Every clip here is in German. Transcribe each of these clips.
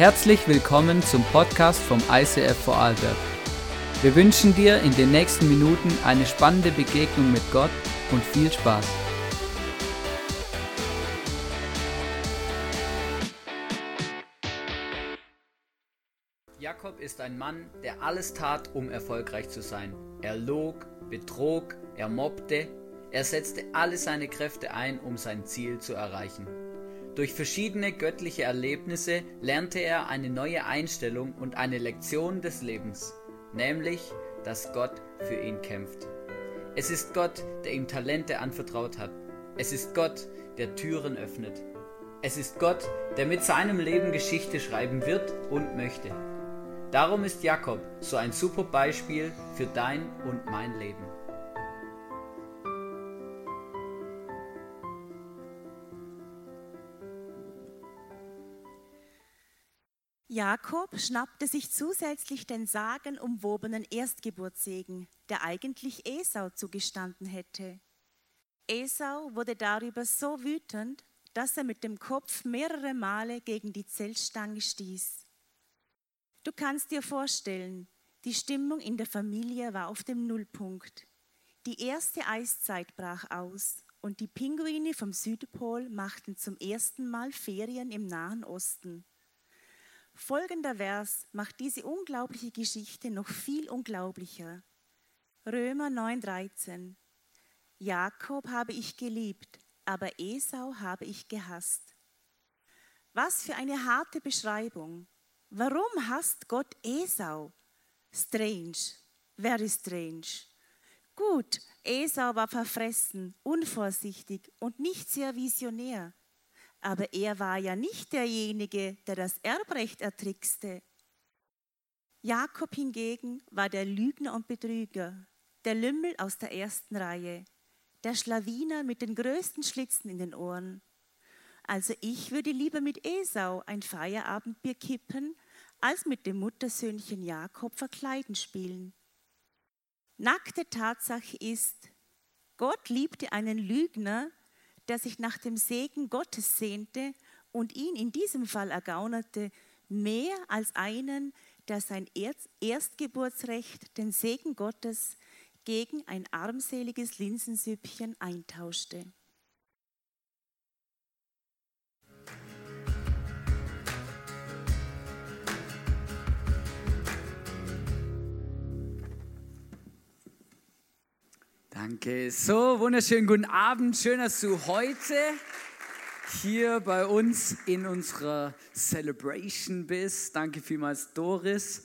Herzlich willkommen zum Podcast vom ICF Vorarlberg. Wir wünschen dir in den nächsten Minuten eine spannende Begegnung mit Gott und viel Spaß. Jakob ist ein Mann, der alles tat, um erfolgreich zu sein. Er log, betrog, er mobbte, er setzte alle seine Kräfte ein, um sein Ziel zu erreichen. Durch verschiedene göttliche Erlebnisse lernte er eine neue Einstellung und eine Lektion des Lebens, nämlich, dass Gott für ihn kämpft. Es ist Gott, der ihm Talente anvertraut hat. Es ist Gott, der Türen öffnet. Es ist Gott, der mit seinem Leben Geschichte schreiben wird und möchte. Darum ist Jakob so ein super Beispiel für dein und mein Leben. Jakob schnappte sich zusätzlich den sagenumwobenen Erstgeburtssegen, der eigentlich Esau zugestanden hätte. Esau wurde darüber so wütend, dass er mit dem Kopf mehrere Male gegen die Zeltstange stieß. Du kannst dir vorstellen, die Stimmung in der Familie war auf dem Nullpunkt. Die erste Eiszeit brach aus und die Pinguine vom Südpol machten zum ersten Mal Ferien im Nahen Osten. Folgender Vers macht diese unglaubliche Geschichte noch viel unglaublicher. Römer 9:13. Jakob habe ich geliebt, aber Esau habe ich gehasst. Was für eine harte Beschreibung. Warum hasst Gott Esau? Strange, very strange. Gut, Esau war verfressen, unvorsichtig und nicht sehr visionär. Aber er war ja nicht derjenige, der das Erbrecht ertrickste. Jakob hingegen war der Lügner und Betrüger, der Lümmel aus der ersten Reihe, der Schlawiner mit den größten Schlitzen in den Ohren. Also ich würde lieber mit Esau ein Feierabendbier kippen, als mit dem Muttersöhnchen Jakob verkleiden spielen. Nackte Tatsache ist, Gott liebte einen Lügner, der sich nach dem Segen Gottes sehnte und ihn in diesem Fall ergaunerte, mehr als einen, der sein Erstgeburtsrecht, den Segen Gottes, gegen ein armseliges Linsensüppchen eintauschte. Danke. So, wunderschönen guten Abend. Schön, dass du heute hier bei uns in unserer Celebration bist. Danke vielmals, Doris,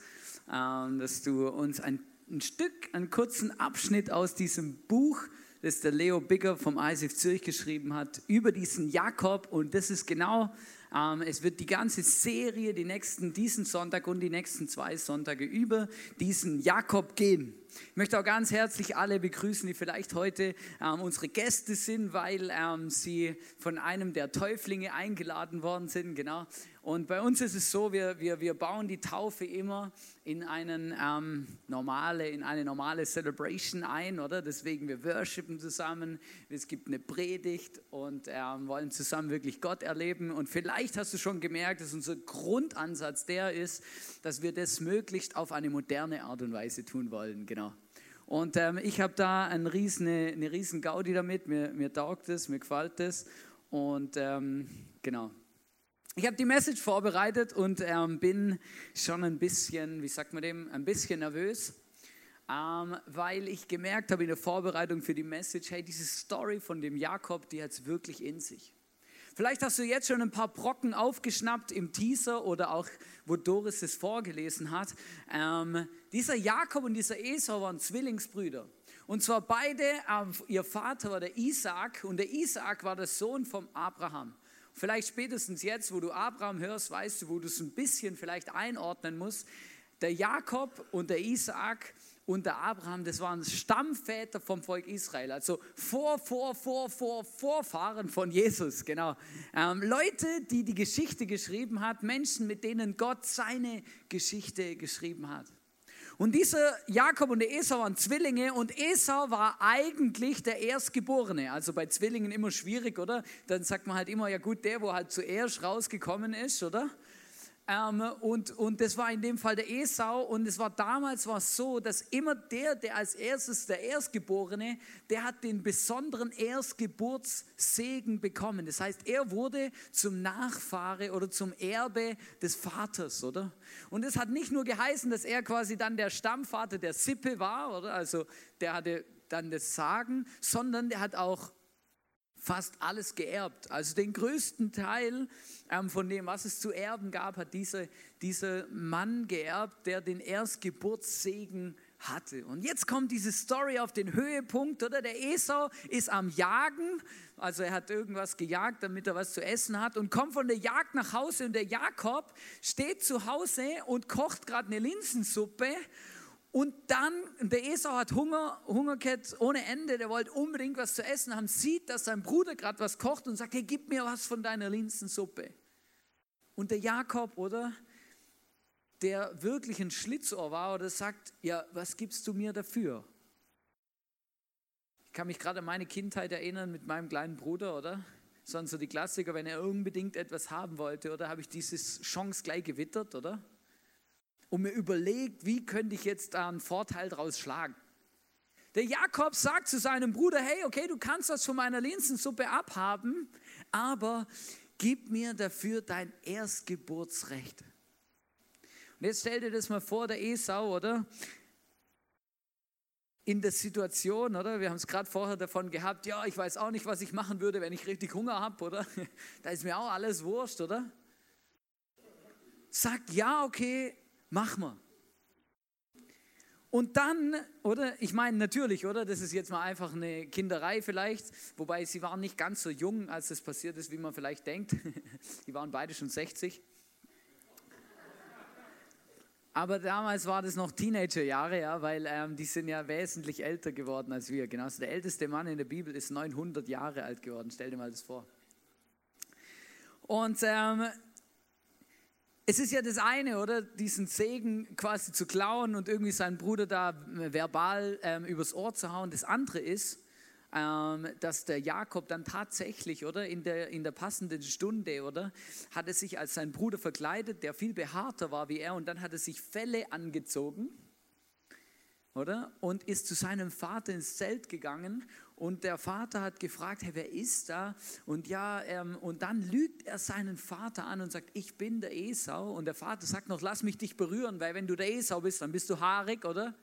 ähm, dass du uns ein, ein Stück, einen kurzen Abschnitt aus diesem Buch, das der Leo Bigger vom ISF Zürich geschrieben hat, über diesen Jakob. Und das ist genau ähm, es wird die ganze Serie, die nächsten, diesen Sonntag und die nächsten zwei Sonntage über diesen Jakob gehen. Ich möchte auch ganz herzlich alle begrüßen, die vielleicht heute ähm, unsere Gäste sind, weil ähm, sie von einem der Täuflinge eingeladen worden sind. Genau. Und bei uns ist es so, wir, wir, wir bauen die Taufe immer in, einen, ähm, normale, in eine normale Celebration ein, oder? Deswegen, wir worshipen zusammen, es gibt eine Predigt und ähm, wollen zusammen wirklich Gott erleben. Und vielleicht hast du schon gemerkt, dass unser Grundansatz der ist, dass wir das möglichst auf eine moderne Art und Weise tun wollen. Genau. Und ähm, ich habe da ein riesen, eine, eine riesen Gaudi damit, mir, mir taugt es, mir gefällt es. Und ähm, genau, ich habe die Message vorbereitet und ähm, bin schon ein bisschen, wie sagt man dem, ein bisschen nervös, ähm, weil ich gemerkt habe in der Vorbereitung für die Message, hey, diese Story von dem Jakob, die hat es wirklich in sich. Vielleicht hast du jetzt schon ein paar Brocken aufgeschnappt im Teaser oder auch, wo Doris es vorgelesen hat. Ähm, dieser Jakob und dieser Esau waren Zwillingsbrüder. Und zwar beide, äh, ihr Vater war der Isaac und der Isaac war der Sohn vom Abraham. Vielleicht spätestens jetzt, wo du Abraham hörst, weißt du, wo du es ein bisschen vielleicht einordnen musst. Der Jakob und der Isaak und der Abraham, das waren Stammväter vom Volk Israel, also vor, vor, vor, vor, Vorfahren von Jesus, genau. Ähm, Leute, die die Geschichte geschrieben hat, Menschen, mit denen Gott seine Geschichte geschrieben hat. Und dieser Jakob und der Esau waren Zwillinge und Esau war eigentlich der Erstgeborene. Also bei Zwillingen immer schwierig, oder? Dann sagt man halt immer, ja gut, der, wo halt zuerst rausgekommen ist, oder? Ähm, und, und das war in dem Fall der Esau. Und es war damals war so, dass immer der, der als erstes, der Erstgeborene, der hat den besonderen Erstgeburtssegen bekommen. Das heißt, er wurde zum Nachfahre oder zum Erbe des Vaters, oder? Und es hat nicht nur geheißen, dass er quasi dann der Stammvater der Sippe war, oder? Also der hatte dann das Sagen, sondern der hat auch fast alles geerbt. Also den größten Teil ähm, von dem, was es zu erben gab, hat dieser, dieser Mann geerbt, der den Erstgeburtssegen hatte. Und jetzt kommt diese Story auf den Höhepunkt, oder? Der Esau ist am Jagen, also er hat irgendwas gejagt, damit er was zu essen hat und kommt von der Jagd nach Hause und der Jakob steht zu Hause und kocht gerade eine Linsensuppe und dann, der Esau hat Hunger, Hungerkett ohne Ende, der wollte unbedingt was zu essen haben, sieht, dass sein Bruder gerade was kocht und sagt, hey, gib mir was von deiner Linsensuppe. Und der Jakob, oder, der wirklich ein Schlitzohr war, oder sagt, ja, was gibst du mir dafür? Ich kann mich gerade an meine Kindheit erinnern mit meinem kleinen Bruder, oder? Sonst so die Klassiker, wenn er unbedingt etwas haben wollte, oder habe ich diese Chance gleich gewittert, oder? Und mir überlegt, wie könnte ich jetzt da einen Vorteil draus schlagen. Der Jakob sagt zu seinem Bruder, hey, okay, du kannst das von meiner Linsensuppe abhaben, aber gib mir dafür dein Erstgeburtsrecht. Und jetzt stell dir das mal vor, der Esau, oder? In der Situation, oder? Wir haben es gerade vorher davon gehabt, ja, ich weiß auch nicht, was ich machen würde, wenn ich richtig Hunger habe, oder? Da ist mir auch alles wurscht, oder? Sagt, ja, okay, mach mal. Und dann, oder? Ich meine, natürlich, oder? Das ist jetzt mal einfach eine Kinderei vielleicht, wobei sie waren nicht ganz so jung, als das passiert ist, wie man vielleicht denkt. Die waren beide schon 60. Aber damals war das noch Teenagerjahre, ja, weil ähm, die sind ja wesentlich älter geworden als wir. Genau, also der älteste Mann in der Bibel ist 900 Jahre alt geworden. Stell dir mal das vor. Und ähm, es ist ja das eine, oder? Diesen Segen quasi zu klauen und irgendwie seinen Bruder da äh, verbal ähm, übers Ohr zu hauen. Das andere ist, ähm, dass der Jakob dann tatsächlich, oder? In der, in der passenden Stunde, oder? Hat er sich als sein Bruder verkleidet, der viel behaarter war wie er, und dann hat er sich Felle angezogen, oder? Und ist zu seinem Vater ins Zelt gegangen und der Vater hat gefragt, hey, wer ist da? Und ja, ähm, und dann lügt er seinen Vater an und sagt, ich bin der Esau. Und der Vater sagt noch, lass mich dich berühren, weil wenn du der Esau bist, dann bist du haarig, oder?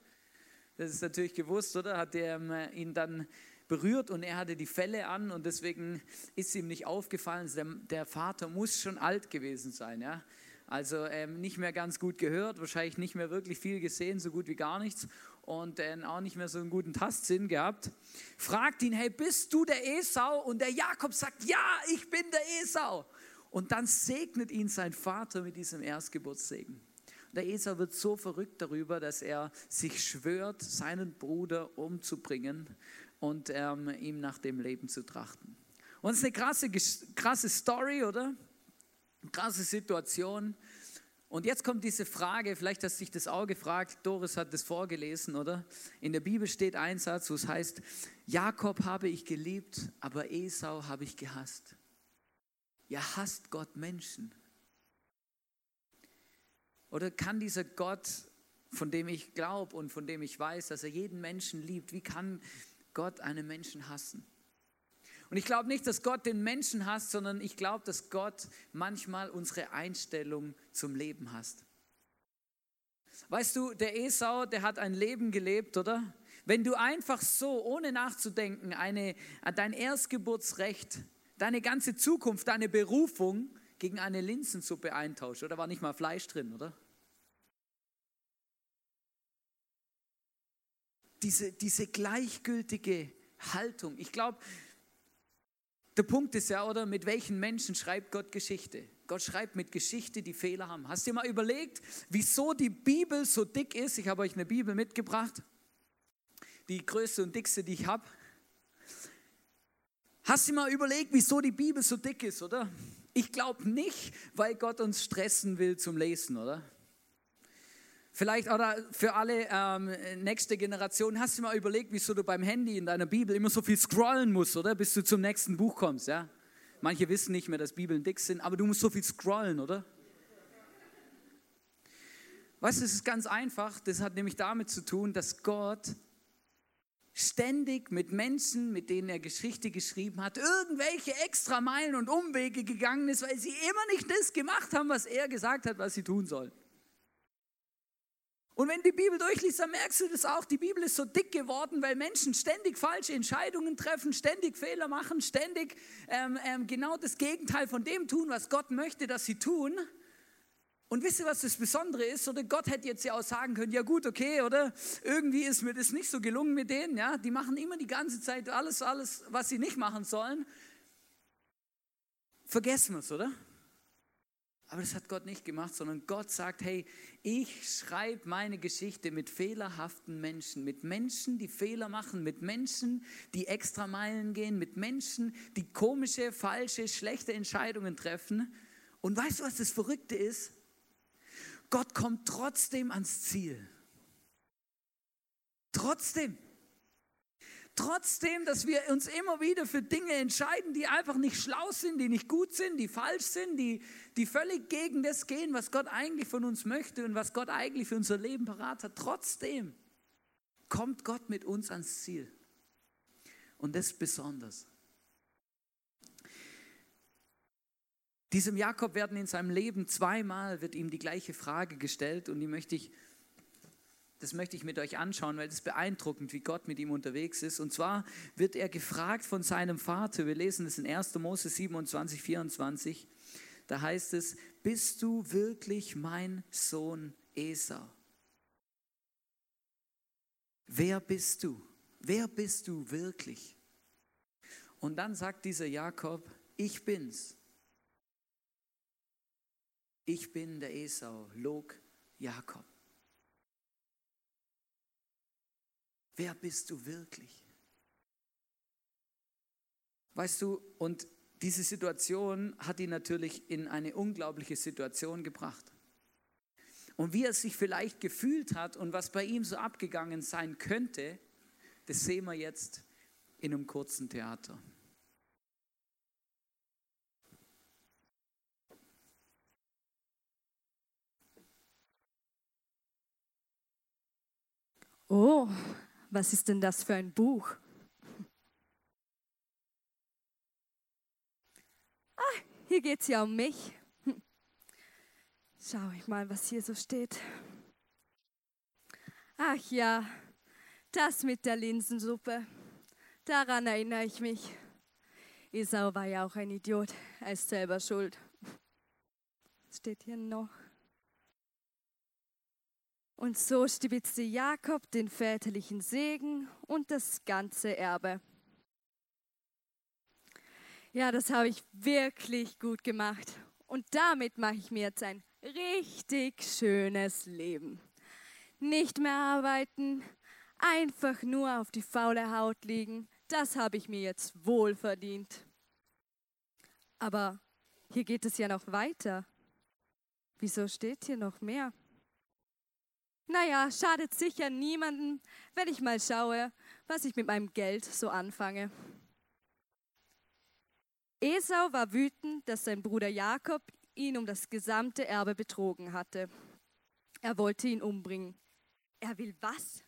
Das ist natürlich gewusst, oder? Hat er ähm, ihn dann berührt und er hatte die Felle an und deswegen ist ihm nicht aufgefallen. Der, der Vater muss schon alt gewesen sein, ja. Also ähm, nicht mehr ganz gut gehört, wahrscheinlich nicht mehr wirklich viel gesehen, so gut wie gar nichts und äh, auch nicht mehr so einen guten Tastsinn gehabt. Fragt ihn, hey, bist du der Esau? Und der Jakob sagt, ja, ich bin der Esau. Und dann segnet ihn sein Vater mit diesem Erstgeburtssegen. Der Esau wird so verrückt darüber, dass er sich schwört, seinen Bruder umzubringen und ähm, ihm nach dem Leben zu trachten. Und es ist eine krasse, krasse Story, oder? Krasse Situation. Und jetzt kommt diese Frage, vielleicht hast du dich das auch gefragt, Doris hat das vorgelesen, oder? In der Bibel steht ein Satz, wo es heißt, Jakob habe ich geliebt, aber Esau habe ich gehasst. Ja, hasst Gott Menschen? Oder kann dieser Gott, von dem ich glaube und von dem ich weiß, dass er jeden Menschen liebt, wie kann Gott einen Menschen hassen? Und ich glaube nicht, dass Gott den Menschen hasst, sondern ich glaube, dass Gott manchmal unsere Einstellung zum Leben hasst. Weißt du, der Esau, der hat ein Leben gelebt, oder? Wenn du einfach so, ohne nachzudenken, eine, dein Erstgeburtsrecht, deine ganze Zukunft, deine Berufung gegen eine Linsensuppe eintauscht, oder war nicht mal Fleisch drin, oder? Diese, diese gleichgültige Haltung. Ich glaube, der Punkt ist ja, oder mit welchen Menschen schreibt Gott Geschichte? Gott schreibt mit Geschichte, die Fehler haben. Hast du dir mal überlegt, wieso die Bibel so dick ist? Ich habe euch eine Bibel mitgebracht, die größte und dickste, die ich habe. Hast du dir mal überlegt, wieso die Bibel so dick ist, oder? Ich glaube nicht, weil Gott uns stressen will zum Lesen, oder? Vielleicht oder für alle ähm, nächste Generation, hast du mal überlegt, wieso du beim Handy in deiner Bibel immer so viel scrollen musst, oder? Bis du zum nächsten Buch kommst, ja? Manche wissen nicht mehr, dass Bibeln dick sind, aber du musst so viel scrollen, oder? Weißt du, es ist ganz einfach. Das hat nämlich damit zu tun, dass Gott ständig mit Menschen, mit denen er Geschichte geschrieben hat, irgendwelche extra Meilen und Umwege gegangen ist, weil sie immer nicht das gemacht haben, was er gesagt hat, was sie tun sollen. Und wenn du die Bibel durchliest, dann merkst du das auch. Die Bibel ist so dick geworden, weil Menschen ständig falsche Entscheidungen treffen, ständig Fehler machen, ständig ähm, ähm, genau das Gegenteil von dem tun, was Gott möchte, dass sie tun. Und wisst ihr, was das Besondere ist? Oder Gott hätte jetzt ja auch sagen können, ja gut, okay, oder irgendwie ist mir das nicht so gelungen mit denen, ja, die machen immer die ganze Zeit alles, alles, was sie nicht machen sollen. Vergessen wir es, oder? Aber das hat Gott nicht gemacht, sondern Gott sagt, hey, ich schreibe meine Geschichte mit fehlerhaften Menschen, mit Menschen, die Fehler machen, mit Menschen, die extra Meilen gehen, mit Menschen, die komische, falsche, schlechte Entscheidungen treffen. Und weißt du, was das Verrückte ist? Gott kommt trotzdem ans Ziel. Trotzdem. Trotzdem, dass wir uns immer wieder für Dinge entscheiden, die einfach nicht schlau sind, die nicht gut sind, die falsch sind, die, die völlig gegen das gehen, was Gott eigentlich von uns möchte und was Gott eigentlich für unser Leben parat hat. Trotzdem kommt Gott mit uns ans Ziel. Und das besonders. Diesem Jakob werden in seinem Leben zweimal wird ihm die gleiche Frage gestellt und die möchte ich, das möchte ich mit euch anschauen, weil es beeindruckend, wie Gott mit ihm unterwegs ist. Und zwar wird er gefragt von seinem Vater, wir lesen es in 1. Mose 27, 24, da heißt es, bist du wirklich mein Sohn Esau? Wer bist du? Wer bist du wirklich? Und dann sagt dieser Jakob, ich bin's. Ich bin der Esau, log Jakob. Wer bist du wirklich? Weißt du, und diese Situation hat ihn natürlich in eine unglaubliche Situation gebracht. Und wie er sich vielleicht gefühlt hat und was bei ihm so abgegangen sein könnte, das sehen wir jetzt in einem kurzen Theater. Oh, was ist denn das für ein Buch? Ah, hier geht es ja um mich. Schau ich mal, was hier so steht. Ach ja, das mit der Linsensuppe. Daran erinnere ich mich. Esau war ja auch ein Idiot. Er ist selber schuld. Was steht hier noch? Und so stibitzte Jakob den väterlichen Segen und das ganze Erbe. Ja, das habe ich wirklich gut gemacht. Und damit mache ich mir jetzt ein richtig schönes Leben. Nicht mehr arbeiten, einfach nur auf die faule Haut liegen. Das habe ich mir jetzt wohl verdient. Aber hier geht es ja noch weiter. Wieso steht hier noch mehr? Naja, schadet sicher niemandem, wenn ich mal schaue, was ich mit meinem Geld so anfange. Esau war wütend, dass sein Bruder Jakob ihn um das gesamte Erbe betrogen hatte. Er wollte ihn umbringen. Er will was?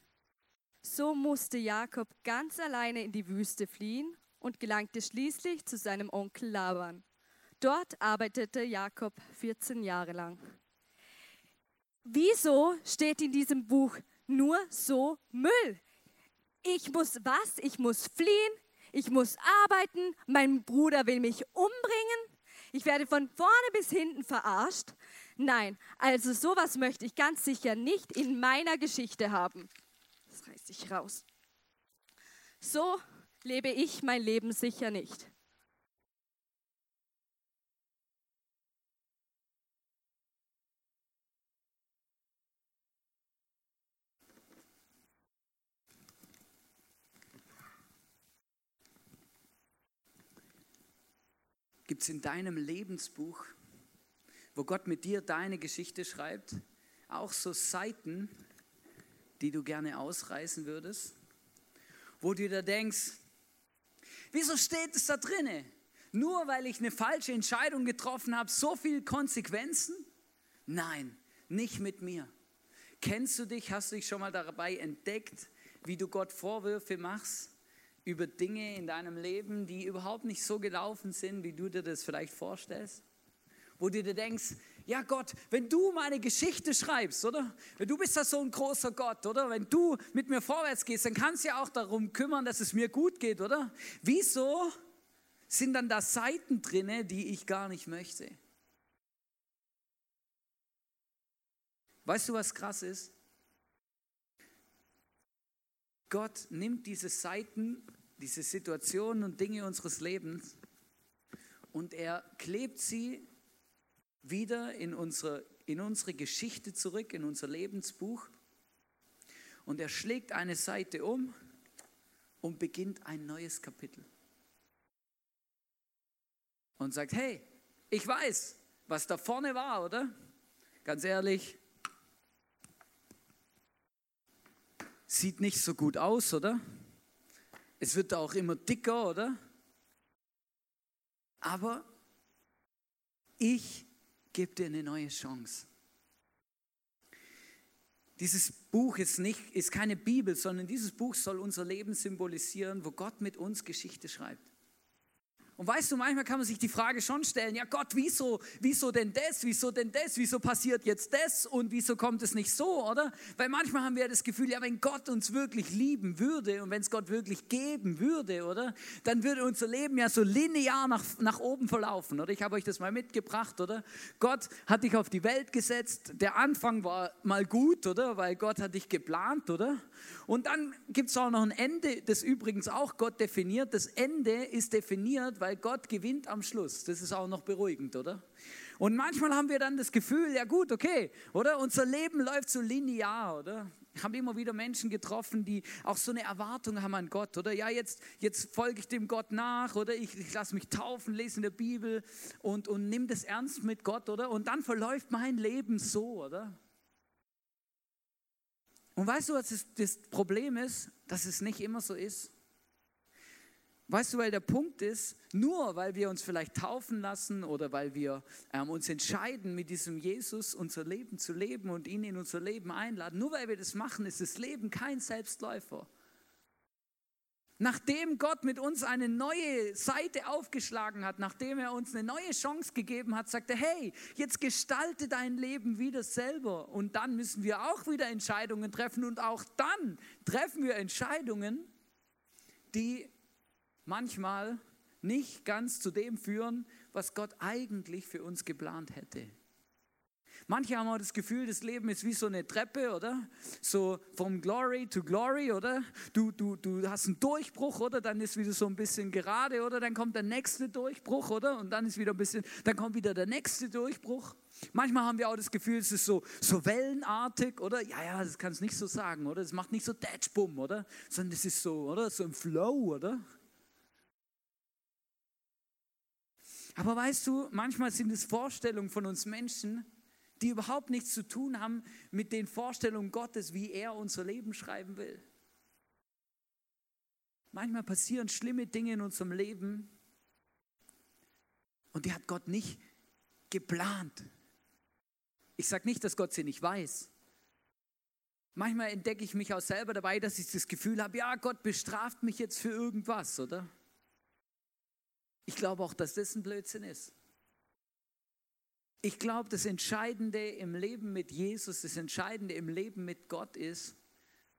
So musste Jakob ganz alleine in die Wüste fliehen und gelangte schließlich zu seinem Onkel Laban. Dort arbeitete Jakob 14 Jahre lang. Wieso steht in diesem Buch nur so Müll? Ich muss was? Ich muss fliehen? Ich muss arbeiten? Mein Bruder will mich umbringen? Ich werde von vorne bis hinten verarscht? Nein, also sowas möchte ich ganz sicher nicht in meiner Geschichte haben. Das reiß ich raus. So lebe ich mein Leben sicher nicht. Gibt es in deinem Lebensbuch, wo Gott mit dir deine Geschichte schreibt, auch so Seiten, die du gerne ausreißen würdest? Wo du dir denkst, wieso steht es da drinne? Nur weil ich eine falsche Entscheidung getroffen habe, so viele Konsequenzen? Nein, nicht mit mir. Kennst du dich, hast du dich schon mal dabei entdeckt, wie du Gott Vorwürfe machst über Dinge in deinem Leben, die überhaupt nicht so gelaufen sind, wie du dir das vielleicht vorstellst? Wo du dir denkst, ja Gott, wenn du meine Geschichte schreibst, oder? Wenn du bist ja so ein großer Gott, oder? Wenn du mit mir vorwärts gehst, dann kannst du ja auch darum kümmern, dass es mir gut geht, oder? Wieso sind dann da Seiten drinne, die ich gar nicht möchte? Weißt du, was krass ist? Gott nimmt diese Seiten, diese Situationen und Dinge unseres Lebens und er klebt sie wieder in unsere, in unsere Geschichte zurück, in unser Lebensbuch. Und er schlägt eine Seite um und beginnt ein neues Kapitel. Und sagt, hey, ich weiß, was da vorne war, oder? Ganz ehrlich, sieht nicht so gut aus, oder? Es wird auch immer dicker, oder? Aber ich gebe dir eine neue Chance. Dieses Buch ist, nicht, ist keine Bibel, sondern dieses Buch soll unser Leben symbolisieren, wo Gott mit uns Geschichte schreibt. Und weißt du, manchmal kann man sich die Frage schon stellen, ja Gott, wieso, wieso denn das, wieso denn das, wieso passiert jetzt das und wieso kommt es nicht so, oder? Weil manchmal haben wir das Gefühl, ja, wenn Gott uns wirklich lieben würde und wenn es Gott wirklich geben würde, oder? Dann würde unser Leben ja so linear nach, nach oben verlaufen, oder? Ich habe euch das mal mitgebracht, oder? Gott hat dich auf die Welt gesetzt, der Anfang war mal gut, oder? Weil Gott hat dich geplant, oder? Und dann gibt es auch noch ein Ende, das übrigens auch Gott definiert. Das Ende ist definiert, weil Gott gewinnt am Schluss. Das ist auch noch beruhigend, oder? Und manchmal haben wir dann das Gefühl, ja gut, okay, oder? Unser Leben läuft so linear, oder? Ich habe immer wieder Menschen getroffen, die auch so eine Erwartung haben an Gott, oder? Ja, jetzt, jetzt folge ich dem Gott nach, oder? Ich, ich lasse mich taufen, lese in der Bibel und, und nimm das ernst mit Gott, oder? Und dann verläuft mein Leben so, oder? Und weißt du, was das Problem ist? Dass es nicht immer so ist. Weißt du, weil der Punkt ist, nur weil wir uns vielleicht taufen lassen oder weil wir ähm, uns entscheiden, mit diesem Jesus unser Leben zu leben und ihn in unser Leben einladen, nur weil wir das machen, ist das Leben kein Selbstläufer. Nachdem Gott mit uns eine neue Seite aufgeschlagen hat, nachdem er uns eine neue Chance gegeben hat, sagt er, hey, jetzt gestalte dein Leben wieder selber. Und dann müssen wir auch wieder Entscheidungen treffen. Und auch dann treffen wir Entscheidungen, die manchmal nicht ganz zu dem führen, was Gott eigentlich für uns geplant hätte. Manche haben auch das Gefühl, das Leben ist wie so eine Treppe, oder? So vom Glory to Glory, oder? Du, du, du hast einen Durchbruch, oder? Dann ist wieder so ein bisschen gerade, oder? Dann kommt der nächste Durchbruch, oder? Und dann ist wieder ein bisschen, dann kommt wieder der nächste Durchbruch. Manchmal haben wir auch das Gefühl, es ist so, so wellenartig, oder? Ja, ja, das kannst du nicht so sagen, oder? Es macht nicht so Datschbumm, oder? Sondern es ist so, oder? So im Flow, oder? Aber weißt du, manchmal sind es Vorstellungen von uns Menschen, die überhaupt nichts zu tun haben mit den Vorstellungen Gottes, wie er unser Leben schreiben will. Manchmal passieren schlimme Dinge in unserem Leben und die hat Gott nicht geplant. Ich sage nicht, dass Gott sie nicht weiß. Manchmal entdecke ich mich auch selber dabei, dass ich das Gefühl habe, ja, Gott bestraft mich jetzt für irgendwas, oder? Ich glaube auch, dass das ein Blödsinn ist. Ich glaube, das Entscheidende im Leben mit Jesus, das Entscheidende im Leben mit Gott ist,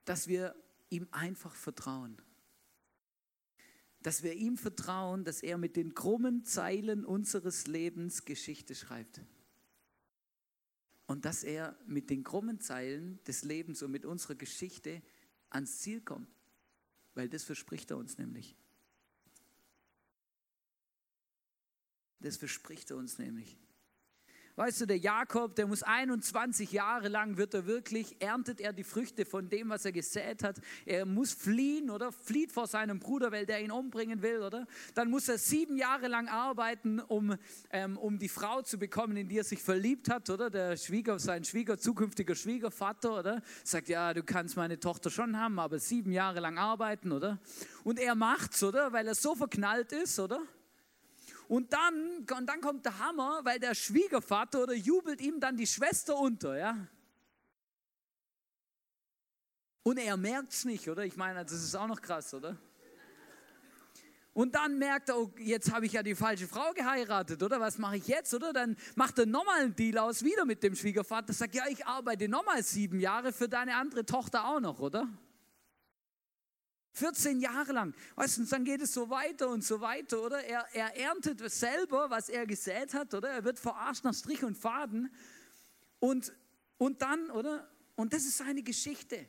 dass wir ihm einfach vertrauen. Dass wir ihm vertrauen, dass er mit den krummen Zeilen unseres Lebens Geschichte schreibt. Und dass er mit den krummen Zeilen des Lebens und mit unserer Geschichte ans Ziel kommt. Weil das verspricht er uns nämlich. Das verspricht er uns nämlich. Weißt du, der Jakob, der muss 21 Jahre lang, wird er wirklich, erntet er die Früchte von dem, was er gesät hat. Er muss fliehen, oder? Flieht vor seinem Bruder, weil der ihn umbringen will, oder? Dann muss er sieben Jahre lang arbeiten, um, ähm, um die Frau zu bekommen, in die er sich verliebt hat, oder? Der Schwieger, sein Schwieger, zukünftiger Schwiegervater, oder? Sagt, ja, du kannst meine Tochter schon haben, aber sieben Jahre lang arbeiten, oder? Und er macht's, oder? Weil er so verknallt ist, oder? Und dann, und dann kommt der Hammer, weil der Schwiegervater oder jubelt ihm dann die Schwester unter, ja. Und er merkt es nicht, oder? Ich meine, das ist auch noch krass, oder? Und dann merkt er, oh, jetzt habe ich ja die falsche Frau geheiratet, oder? Was mache ich jetzt, oder? Dann macht er nochmal einen Deal aus, wieder mit dem Schwiegervater. Sagt, ja, ich arbeite nochmal sieben Jahre für deine andere Tochter auch noch, oder? 14 Jahre lang. Weißt du, dann geht es so weiter und so weiter, oder? Er, er erntet selber, was er gesät hat, oder? Er wird verarscht nach Strich und Faden. Und, und dann, oder? Und das ist seine Geschichte.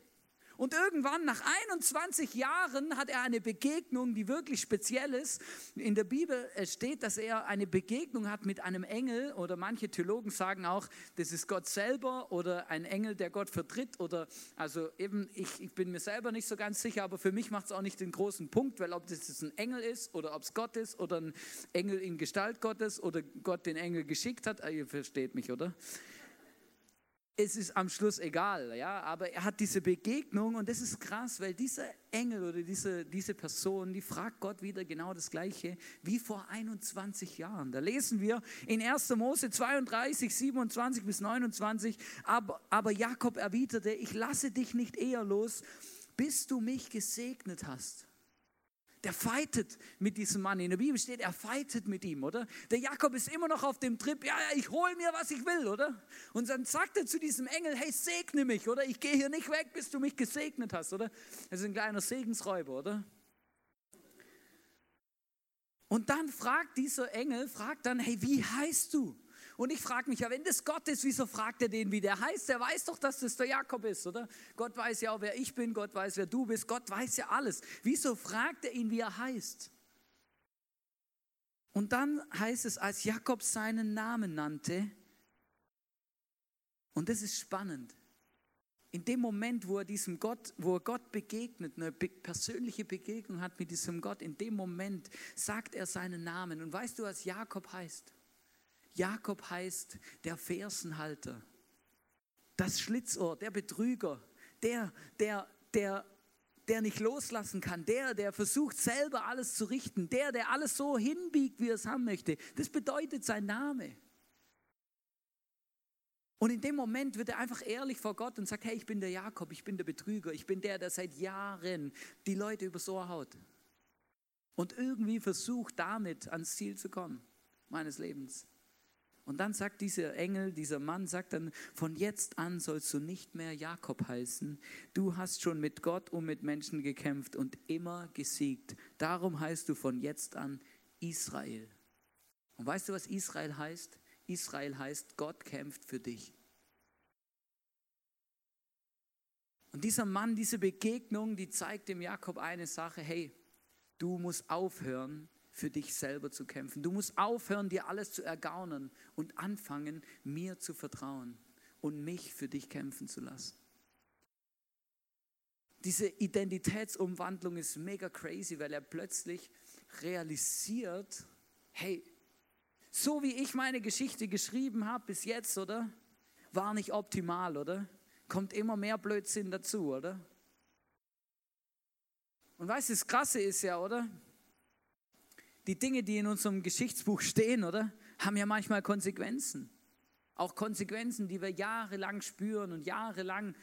Und irgendwann, nach 21 Jahren, hat er eine Begegnung, die wirklich speziell ist. In der Bibel steht, dass er eine Begegnung hat mit einem Engel oder manche Theologen sagen auch, das ist Gott selber oder ein Engel, der Gott vertritt oder also eben, ich, ich bin mir selber nicht so ganz sicher, aber für mich macht es auch nicht den großen Punkt, weil ob das ein Engel ist oder ob es Gott ist oder ein Engel in Gestalt Gottes oder Gott den Engel geschickt hat, ah, ihr versteht mich, oder? Es ist am Schluss egal, ja, aber er hat diese Begegnung und das ist krass, weil dieser Engel oder diese, diese Person, die fragt Gott wieder genau das Gleiche wie vor 21 Jahren. Da lesen wir in 1. Mose 32, 27 bis 29, aber, aber Jakob erwiderte, ich lasse dich nicht eher los, bis du mich gesegnet hast. Der fightet mit diesem Mann. In der Bibel steht, er fightet mit ihm, oder? Der Jakob ist immer noch auf dem Trip, ja, ja, ich hole mir, was ich will, oder? Und dann sagt er zu diesem Engel, hey, segne mich, oder? Ich gehe hier nicht weg, bis du mich gesegnet hast, oder? Das ist ein kleiner Segensräuber, oder? Und dann fragt dieser Engel, fragt dann, hey, wie heißt du? Und ich frage mich ja, wenn das Gott ist, wieso fragt er den, wie der heißt? Der weiß doch, dass das der Jakob ist, oder? Gott weiß ja auch, wer ich bin, Gott weiß, wer du bist, Gott weiß ja alles. Wieso fragt er ihn, wie er heißt? Und dann heißt es, als Jakob seinen Namen nannte, und das ist spannend, in dem Moment, wo er diesem Gott, wo er Gott begegnet, eine persönliche Begegnung hat mit diesem Gott, in dem Moment sagt er seinen Namen. Und weißt du, was Jakob heißt? Jakob heißt der Fersenhalter, das Schlitzohr, der Betrüger, der, der, der, der nicht loslassen kann, der, der versucht selber alles zu richten, der, der alles so hinbiegt, wie er es haben möchte. Das bedeutet sein Name. Und in dem Moment wird er einfach ehrlich vor Gott und sagt, hey, ich bin der Jakob, ich bin der Betrüger, ich bin der, der seit Jahren die Leute übers Ohr haut. Und irgendwie versucht damit ans Ziel zu kommen, meines Lebens. Und dann sagt dieser Engel, dieser Mann sagt dann, von jetzt an sollst du nicht mehr Jakob heißen. Du hast schon mit Gott und mit Menschen gekämpft und immer gesiegt. Darum heißt du von jetzt an Israel. Und weißt du, was Israel heißt? Israel heißt, Gott kämpft für dich. Und dieser Mann, diese Begegnung, die zeigt dem Jakob eine Sache, hey, du musst aufhören, für dich selber zu kämpfen. Du musst aufhören, dir alles zu ergaunern und anfangen, mir zu vertrauen und mich für dich kämpfen zu lassen. Diese Identitätsumwandlung ist mega crazy, weil er plötzlich realisiert, hey, so wie ich meine Geschichte geschrieben habe bis jetzt, oder? War nicht optimal, oder? Kommt immer mehr Blödsinn dazu, oder? Und weißt du, das Krasse ist ja, oder? Die Dinge, die in unserem Geschichtsbuch stehen, oder, haben ja manchmal Konsequenzen. Auch Konsequenzen, die wir jahrelang spüren und jahrelang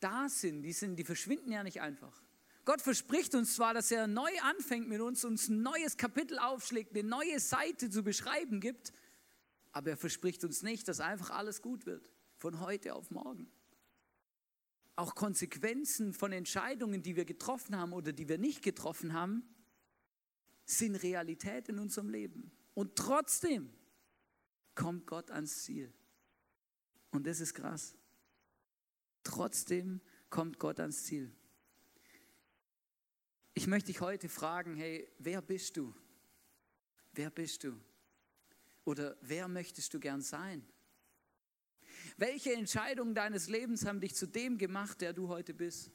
da sind. Die, sind, die verschwinden ja nicht einfach. Gott verspricht uns zwar, dass er neu anfängt mit uns, uns ein neues Kapitel aufschlägt, eine neue Seite zu beschreiben gibt, aber er verspricht uns nicht, dass einfach alles gut wird, von heute auf morgen. Auch Konsequenzen von Entscheidungen, die wir getroffen haben oder die wir nicht getroffen haben, sind Realität in unserem Leben. Und trotzdem kommt Gott ans Ziel. Und das ist krass. Trotzdem kommt Gott ans Ziel. Ich möchte dich heute fragen, hey, wer bist du? Wer bist du? Oder wer möchtest du gern sein? Welche Entscheidungen deines Lebens haben dich zu dem gemacht, der du heute bist?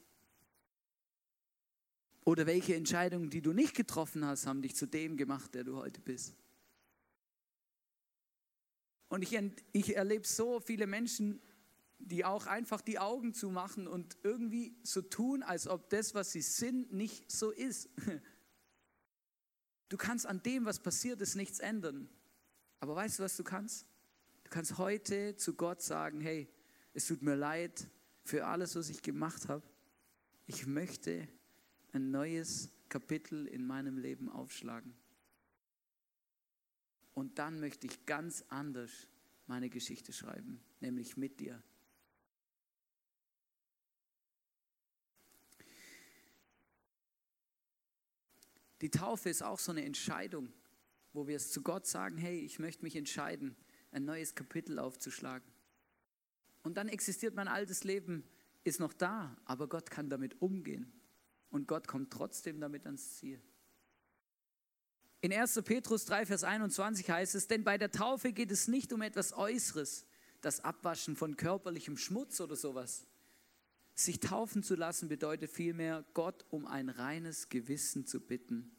Oder welche Entscheidungen, die du nicht getroffen hast, haben dich zu dem gemacht, der du heute bist? Und ich, ich erlebe so viele Menschen, die auch einfach die Augen zumachen und irgendwie so tun, als ob das, was sie sind, nicht so ist. Du kannst an dem, was passiert ist, nichts ändern. Aber weißt du, was du kannst? Du kannst heute zu Gott sagen, hey, es tut mir leid für alles, was ich gemacht habe. ich möchte ein neues Kapitel in meinem Leben aufschlagen. Und dann möchte ich ganz anders meine Geschichte schreiben, nämlich mit dir. Die Taufe ist auch so eine Entscheidung, wo wir es zu Gott sagen, hey, ich möchte mich entscheiden, ein neues Kapitel aufzuschlagen. Und dann existiert mein altes Leben, ist noch da, aber Gott kann damit umgehen. Und Gott kommt trotzdem damit ans Ziel. In 1. Petrus 3, Vers 21 heißt es, denn bei der Taufe geht es nicht um etwas Äußeres, das Abwaschen von körperlichem Schmutz oder sowas. Sich taufen zu lassen bedeutet vielmehr, Gott um ein reines Gewissen zu bitten.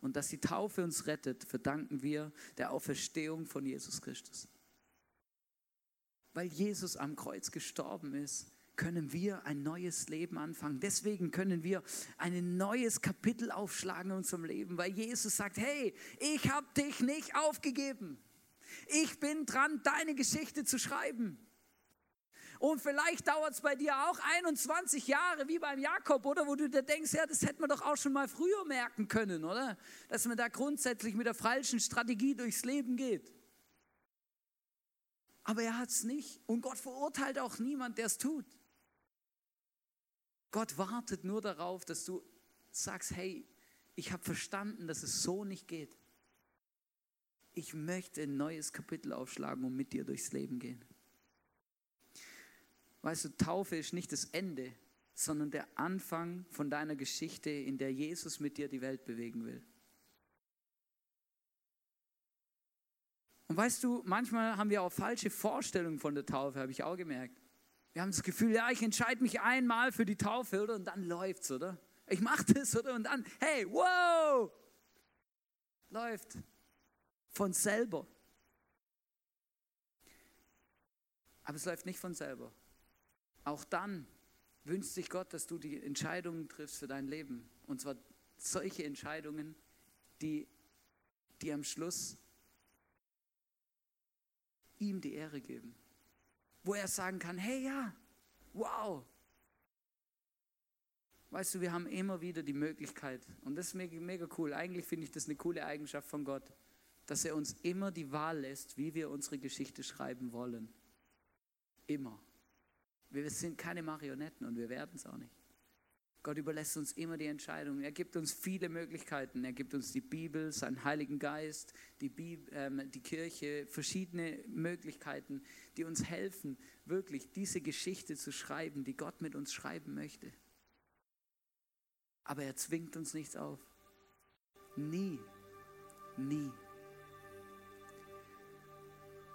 Und dass die Taufe uns rettet, verdanken wir der Auferstehung von Jesus Christus. Weil Jesus am Kreuz gestorben ist, können wir ein neues Leben anfangen. Deswegen können wir ein neues Kapitel aufschlagen in unserem Leben, weil Jesus sagt, hey, ich habe dich nicht aufgegeben. Ich bin dran, deine Geschichte zu schreiben. Und vielleicht dauert es bei dir auch 21 Jahre, wie beim Jakob, oder? Wo du dir denkst, ja, das hätte man doch auch schon mal früher merken können, oder? Dass man da grundsätzlich mit der falschen Strategie durchs Leben geht. Aber er hat es nicht. Und Gott verurteilt auch niemand, der es tut. Gott wartet nur darauf, dass du sagst, hey, ich habe verstanden, dass es so nicht geht. Ich möchte ein neues Kapitel aufschlagen und mit dir durchs Leben gehen. Weißt du, Taufe ist nicht das Ende, sondern der Anfang von deiner Geschichte, in der Jesus mit dir die Welt bewegen will. Und weißt du, manchmal haben wir auch falsche Vorstellungen von der Taufe, habe ich auch gemerkt. Wir haben das Gefühl, ja, ich entscheide mich einmal für die Taufe, oder? Und dann läuft's, oder? Ich mache das, oder? Und dann, hey, wow! Läuft. Von selber. Aber es läuft nicht von selber. Auch dann wünscht sich Gott, dass du die Entscheidungen triffst für dein Leben. Und zwar solche Entscheidungen, die, die am Schluss ihm die Ehre geben wo er sagen kann, hey ja, wow. Weißt du, wir haben immer wieder die Möglichkeit, und das ist mega, mega cool, eigentlich finde ich das eine coole Eigenschaft von Gott, dass er uns immer die Wahl lässt, wie wir unsere Geschichte schreiben wollen. Immer. Wir sind keine Marionetten und wir werden es auch nicht. Gott überlässt uns immer die Entscheidung. Er gibt uns viele Möglichkeiten. Er gibt uns die Bibel, seinen Heiligen Geist, die, Bibel, ähm, die Kirche, verschiedene Möglichkeiten, die uns helfen, wirklich diese Geschichte zu schreiben, die Gott mit uns schreiben möchte. Aber er zwingt uns nichts auf. Nie. Nie.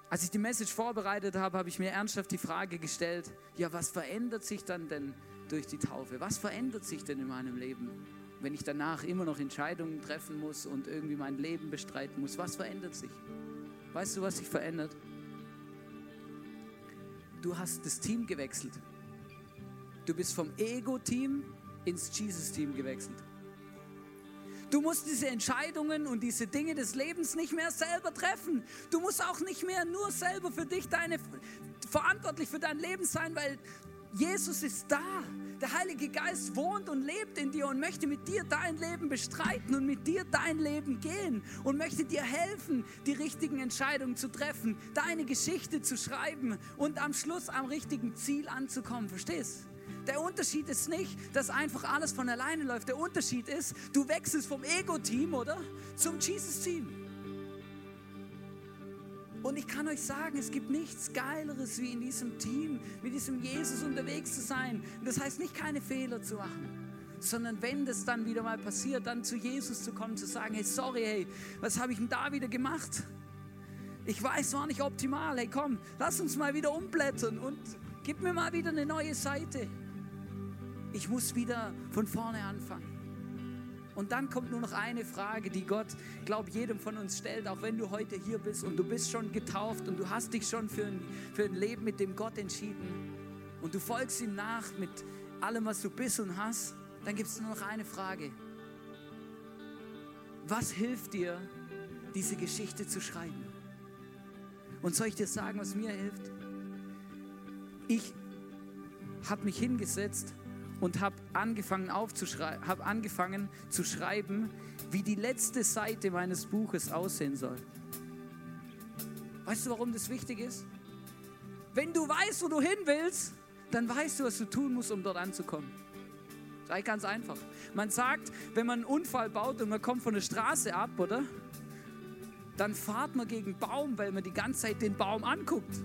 Als ich die Message vorbereitet habe, habe ich mir ernsthaft die Frage gestellt, ja, was verändert sich dann denn durch die Taufe? Was verändert sich denn in meinem Leben, wenn ich danach immer noch Entscheidungen treffen muss und irgendwie mein Leben bestreiten muss? Was verändert sich? Weißt du, was sich verändert? Du hast das Team gewechselt. Du bist vom Ego-Team ins Jesus-Team gewechselt. Du musst diese Entscheidungen und diese Dinge des Lebens nicht mehr selber treffen. Du musst auch nicht mehr nur selber für dich deine, verantwortlich für dein Leben sein, weil Jesus ist da. Der Heilige Geist wohnt und lebt in dir und möchte mit dir dein Leben bestreiten und mit dir dein Leben gehen und möchte dir helfen, die richtigen Entscheidungen zu treffen, deine Geschichte zu schreiben und am Schluss am richtigen Ziel anzukommen. Verstehst? Der Unterschied ist nicht, dass einfach alles von alleine läuft. Der Unterschied ist, du wechselst vom Ego-Team, oder? Zum Jesus-Team. Und ich kann euch sagen, es gibt nichts Geileres, wie in diesem Team, mit diesem Jesus unterwegs zu sein. Das heißt nicht, keine Fehler zu machen, sondern wenn das dann wieder mal passiert, dann zu Jesus zu kommen, zu sagen, hey, sorry, hey, was habe ich denn da wieder gemacht? Ich weiß, war nicht optimal. Hey, komm, lass uns mal wieder umblättern und gib mir mal wieder eine neue Seite. Ich muss wieder von vorne anfangen. Und dann kommt nur noch eine Frage, die Gott, glaube jedem von uns stellt, auch wenn du heute hier bist und du bist schon getauft und du hast dich schon für ein, für ein Leben mit dem Gott entschieden und du folgst ihm nach mit allem, was du bist und hast, dann gibt es nur noch eine Frage. Was hilft dir, diese Geschichte zu schreiben? Und soll ich dir sagen, was mir hilft? Ich habe mich hingesetzt und habe angefangen, hab angefangen zu schreiben, wie die letzte Seite meines Buches aussehen soll. Weißt du, warum das wichtig ist? Wenn du weißt, wo du hin willst, dann weißt du, was du tun musst, um dort anzukommen. Sei ganz einfach. Man sagt, wenn man einen Unfall baut und man kommt von der Straße ab, oder? Dann fahrt man gegen Baum, weil man die ganze Zeit den Baum anguckt.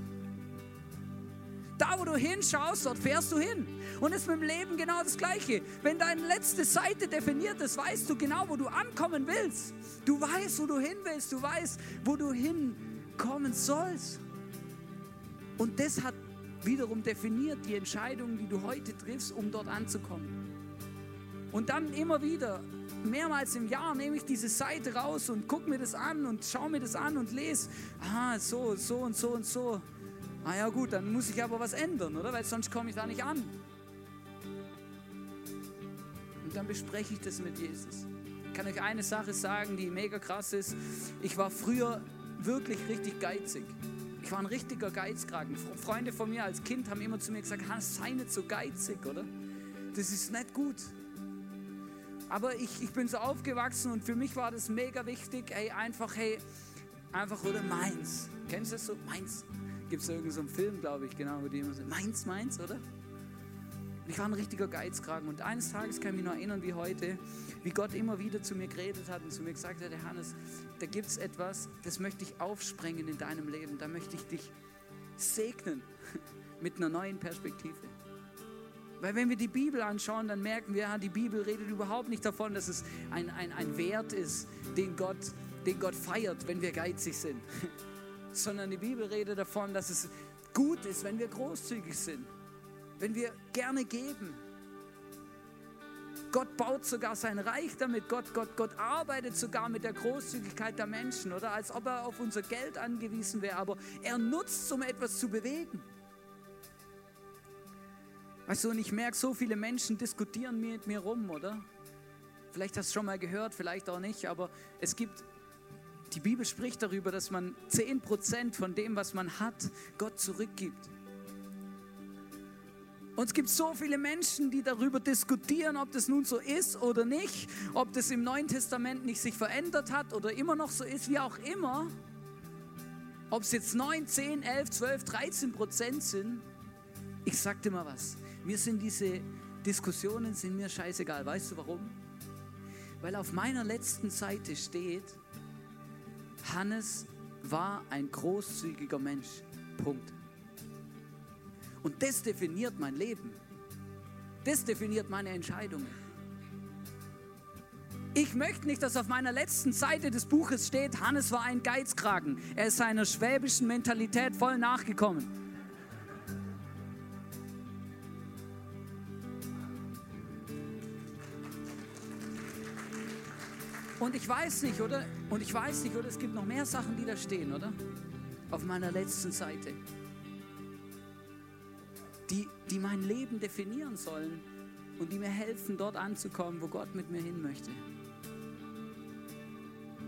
Da, wo du hinschaust, dort fährst du hin. Und es ist mit dem Leben genau das Gleiche. Wenn deine letzte Seite definiert ist, weißt du genau, wo du ankommen willst. Du weißt, wo du hin willst. Du weißt, wo du hinkommen sollst. Und das hat wiederum definiert die Entscheidungen, die du heute triffst, um dort anzukommen. Und dann immer wieder, mehrmals im Jahr, nehme ich diese Seite raus und gucke mir das an und schaue mir das an und lese, ah, so, so und so und so. Ah ja gut, dann muss ich aber was ändern, oder? Weil sonst komme ich da nicht an. Und dann bespreche ich das mit Jesus. Ich kann euch eine Sache sagen, die mega krass ist. Ich war früher wirklich richtig geizig. Ich war ein richtiger Geizkragen. Freunde von mir als Kind haben immer zu mir gesagt, Hans, sei nicht so geizig, oder? Das ist nicht gut. Aber ich, ich bin so aufgewachsen und für mich war das mega wichtig, hey, einfach, hey, einfach, oder meins. Kennst du das so? Meins gibt es irgendeinen so Film, glaube ich, genau, wo die immer so, meins, meins, oder? Ich war ein richtiger Geizkragen und eines Tages kann ich mich noch erinnern wie heute, wie Gott immer wieder zu mir geredet hat und zu mir gesagt hat, Hannes, da gibt es etwas, das möchte ich aufsprengen in deinem Leben, da möchte ich dich segnen mit einer neuen Perspektive. Weil wenn wir die Bibel anschauen, dann merken wir, die Bibel redet überhaupt nicht davon, dass es ein, ein, ein Wert ist, den Gott, den Gott feiert, wenn wir geizig sind. sondern die Bibel redet davon, dass es gut ist, wenn wir großzügig sind, wenn wir gerne geben. Gott baut sogar sein Reich damit. Gott, Gott, Gott arbeitet sogar mit der Großzügigkeit der Menschen, oder? Als ob er auf unser Geld angewiesen wäre, aber er nutzt, um etwas zu bewegen. Weißt du, und ich merke, so viele Menschen diskutieren mit mir rum, oder? Vielleicht hast du schon mal gehört, vielleicht auch nicht, aber es gibt die Bibel spricht darüber, dass man 10% von dem, was man hat, Gott zurückgibt. Und es gibt so viele Menschen, die darüber diskutieren, ob das nun so ist oder nicht, ob das im Neuen Testament nicht sich verändert hat oder immer noch so ist, wie auch immer. Ob es jetzt 9, 10, 11, 12, 13 Prozent sind. Ich sag dir mal was. Mir sind diese Diskussionen sind mir scheißegal. Weißt du warum? Weil auf meiner letzten Seite steht, Hannes war ein großzügiger Mensch. Punkt. Und das definiert mein Leben. Das definiert meine Entscheidungen. Ich möchte nicht, dass auf meiner letzten Seite des Buches steht, Hannes war ein Geizkragen. Er ist seiner schwäbischen Mentalität voll nachgekommen. Und ich weiß nicht, oder? Und ich weiß nicht, oder? Es gibt noch mehr Sachen, die da stehen, oder? Auf meiner letzten Seite. Die, die mein Leben definieren sollen und die mir helfen, dort anzukommen, wo Gott mit mir hin möchte.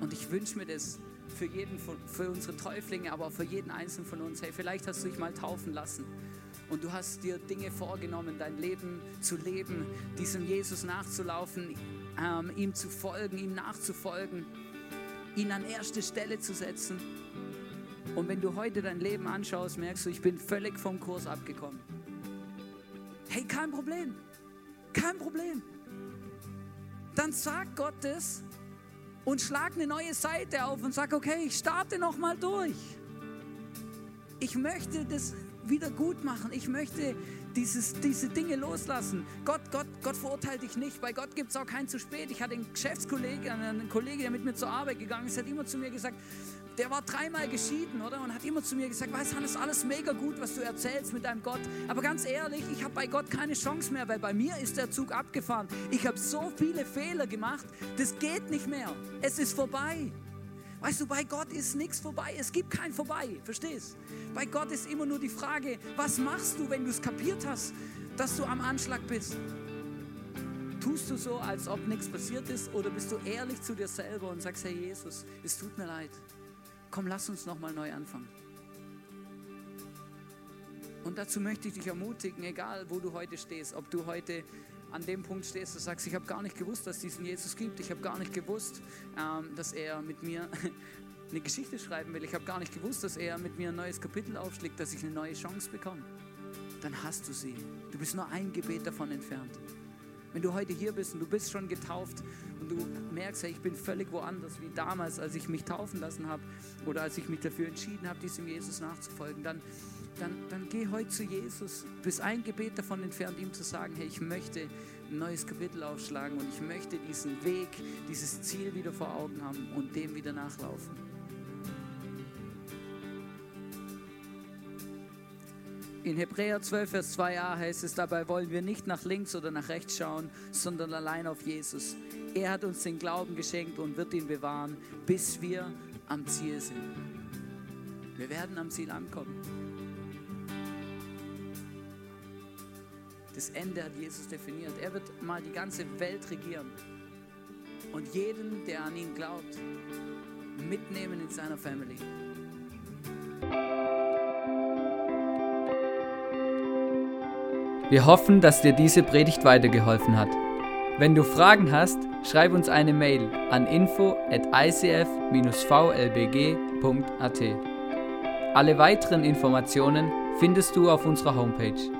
Und ich wünsche mir das für jeden, für unsere Täuflinge, aber auch für jeden Einzelnen von uns. Hey, vielleicht hast du dich mal taufen lassen und du hast dir Dinge vorgenommen, dein Leben zu leben, diesem Jesus nachzulaufen, ähm, ihm zu folgen, ihm nachzufolgen, ihn an erste Stelle zu setzen. Und wenn du heute dein Leben anschaust, merkst du, ich bin völlig vom Kurs abgekommen. Hey, kein Problem. Kein Problem. Dann sag Gott es und schlag eine neue Seite auf und sag, okay, ich starte noch mal durch. Ich möchte das wieder gut machen. Ich möchte dieses, diese Dinge loslassen. Gott, Gott, Gott verurteilt dich nicht. Bei Gott gibt es auch kein zu spät. Ich hatte einen Geschäftskollegen, einen Kollegen, der mit mir zur Arbeit gegangen ist, hat immer zu mir gesagt, der war dreimal geschieden, oder? Und hat immer zu mir gesagt, weißt ist alles mega gut, was du erzählst mit deinem Gott. Aber ganz ehrlich, ich habe bei Gott keine Chance mehr, weil bei mir ist der Zug abgefahren. Ich habe so viele Fehler gemacht, das geht nicht mehr. Es ist vorbei. Weißt du, bei Gott ist nichts vorbei. Es gibt kein Vorbei. Verstehst? Bei Gott ist immer nur die Frage, was machst du, wenn du es kapiert hast, dass du am Anschlag bist? Tust du so, als ob nichts passiert ist, oder bist du ehrlich zu dir selber und sagst, Herr Jesus, es tut mir leid. Komm, lass uns nochmal neu anfangen. Und dazu möchte ich dich ermutigen, egal wo du heute stehst, ob du heute an dem Punkt stehst, du sagst, ich habe gar nicht gewusst, dass es diesen Jesus gibt. Ich habe gar nicht gewusst, ähm, dass er mit mir eine Geschichte schreiben will. Ich habe gar nicht gewusst, dass er mit mir ein neues Kapitel aufschlägt, dass ich eine neue Chance bekomme. Dann hast du sie. Du bist nur ein Gebet davon entfernt. Wenn du heute hier bist und du bist schon getauft und du merkst, hey, ich bin völlig woanders wie damals, als ich mich taufen lassen habe oder als ich mich dafür entschieden habe, diesem Jesus nachzufolgen, dann, dann, dann geh heute zu Jesus. Du bist ein Gebet davon entfernt, ihm zu sagen, hey, ich möchte ein neues Kapitel aufschlagen und ich möchte diesen Weg, dieses Ziel wieder vor Augen haben und dem wieder nachlaufen. In Hebräer 12, Vers 2a heißt es, dabei wollen wir nicht nach links oder nach rechts schauen, sondern allein auf Jesus. Er hat uns den Glauben geschenkt und wird ihn bewahren, bis wir am Ziel sind. Wir werden am Ziel ankommen. Das Ende hat Jesus definiert. Er wird mal die ganze Welt regieren und jeden, der an ihn glaubt, mitnehmen in seiner Family. Wir hoffen, dass dir diese Predigt weitergeholfen hat. Wenn du Fragen hast, schreib uns eine Mail an info at icf-vlbg.at. Alle weiteren Informationen findest du auf unserer Homepage.